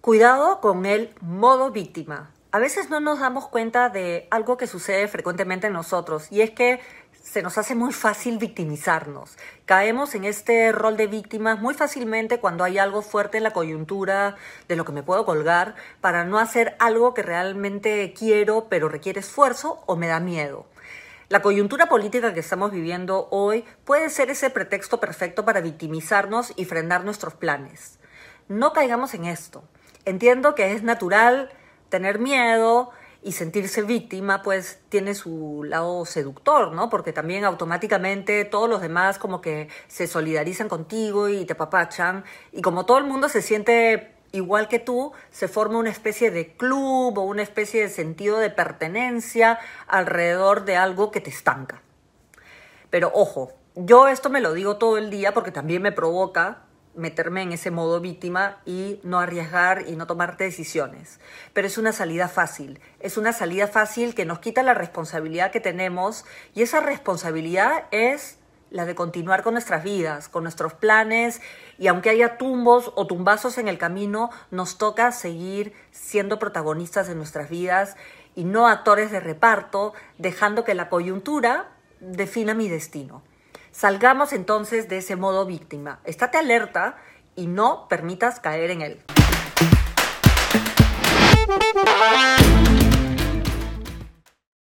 Cuidado con el modo víctima. A veces no nos damos cuenta de algo que sucede frecuentemente en nosotros y es que se nos hace muy fácil victimizarnos. Caemos en este rol de víctimas muy fácilmente cuando hay algo fuerte en la coyuntura de lo que me puedo colgar para no hacer algo que realmente quiero pero requiere esfuerzo o me da miedo. La coyuntura política que estamos viviendo hoy puede ser ese pretexto perfecto para victimizarnos y frenar nuestros planes. No caigamos en esto. Entiendo que es natural tener miedo y sentirse víctima, pues tiene su lado seductor, ¿no? Porque también automáticamente todos los demás como que se solidarizan contigo y te papachan. Y como todo el mundo se siente igual que tú, se forma una especie de club o una especie de sentido de pertenencia alrededor de algo que te estanca. Pero ojo, yo esto me lo digo todo el día porque también me provoca meterme en ese modo víctima y no arriesgar y no tomar decisiones. Pero es una salida fácil, es una salida fácil que nos quita la responsabilidad que tenemos y esa responsabilidad es la de continuar con nuestras vidas, con nuestros planes y aunque haya tumbos o tumbazos en el camino, nos toca seguir siendo protagonistas de nuestras vidas y no actores de reparto, dejando que la coyuntura defina mi destino. Salgamos entonces de ese modo víctima. Estate alerta y no permitas caer en él.